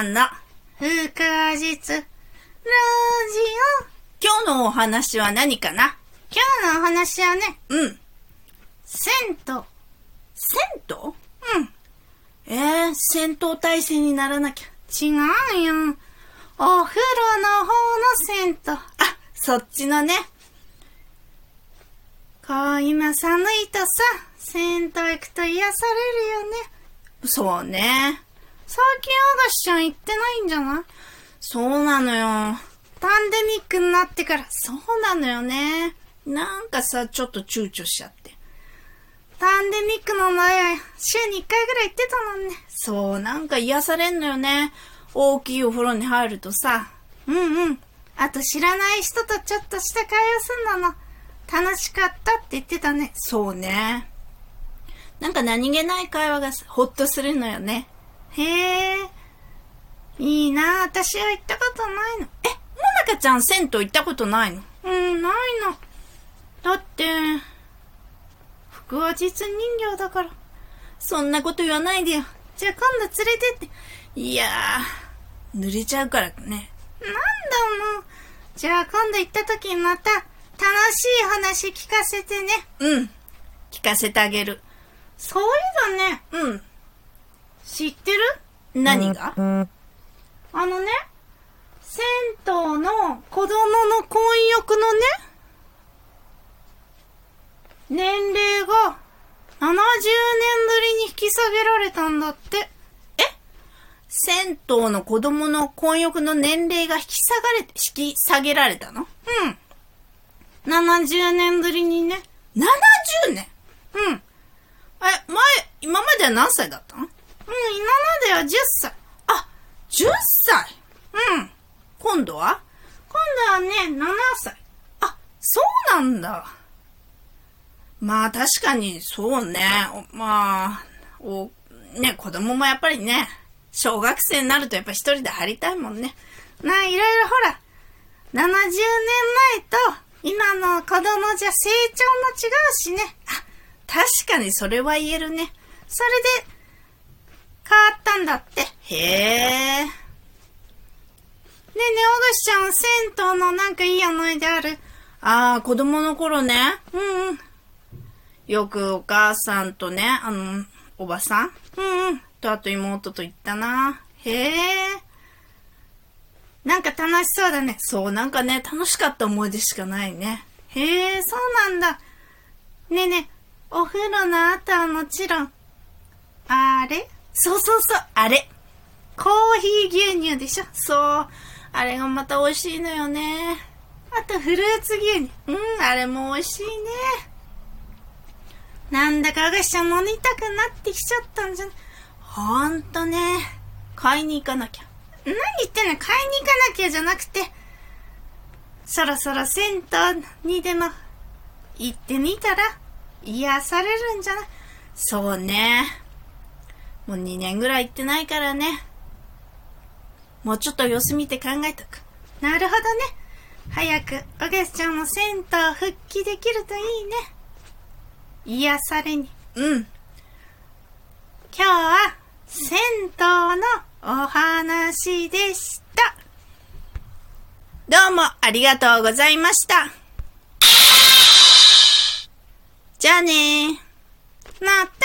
さんの不可実ラジ今日のお話は何かな？オ。今日のお話はね、うん。銭湯。銭湯？えー、戦闘態勢にならなきゃ。違うよ。お風呂の方の銭湯。あ、そっちのね。こう今寒いとさ、銭湯行くと癒されるよね。そうね。最近アガシちゃん行ってないんじゃない？そうなのよ。パンデミックになってから。そうなのよね。なんかさ、ちょっと躊躇しちゃって。パンデミックの前週に1回ぐらい行ってたもんね。そう、なんか癒されんのよね。大きいお風呂に入るとさ。うんうん。あと知らない人とちょっとした会話すんのの。楽しかったって言ってたね。そうね。なんか何気ない会話がほっとするのよね。へえ。いいな私は行ったことないの。え、もなかちゃん銭湯行ったことないの？うん、ないの。だって、服は実人形だから。そんなこと言わないでよ。じゃあ今度連れてって。いやー、濡れちゃうからね。なんだもう。じゃあ今度行った時にまた楽しい話聞かせてね。うん。聞かせてあげる。そういえばね、何が？あのね、銭湯の子供の婚浴のね、年齢が70年ぶりに引き下げられたんだって。銭湯の子供の婚浴の年齢が引き下がれ、引き下げられたの？うん。70年ぶりにね。?70 年？うん。うん、え、前、今までは何歳だったの？うん今までは10歳。あ、10歳？うん。今度は？今度はね、7歳。あ、そうなんだ。まあ確かにそうね。まあ、お、ね、子供もやっぱりね、小学生になるとやっぱ一人で入りたいもんね。なあ、いろいろほら、70年前と今の子供じゃ成長も違うしね。あ、確かにそれは言えるね。それで、変わったんだって。へえ。ねえねえ、おぐしちゃん、銭湯のなんかいい思い出ある？ああ、子供の頃ね。うんうん。よくお母さんとね、あの、おばさん？うんうん。とあと妹と行ったな。へえ。なんか楽しそうだね。そう、なんかね、楽しかった思い出しかないね。へえ、そうなんだ。ねえねえ、お風呂の後はもちろん、あれ？そうそうそう、あれ。コーヒー牛乳でしょそう、あれがまた美味しいのよね。あとフルーツ牛乳。うん、あれも美味しいね。なんだかお菓子ちゃ飲みたくなってきちゃったんじゃなほんとね。買いに行かなきゃ。何言ってんの買いに行かなきゃじゃなくて、そろそろ銭湯にでも行ってみたら癒されるんじゃないそうね。もう2年ぐらい行ってないからね。もうちょっと様子見て考えとく。なるほどね。早くお菓子ちゃんも銭湯復帰できるといいね。癒されに。うん。今日は銭湯のお話でした。どうもありがとうございました。じゃあねー。また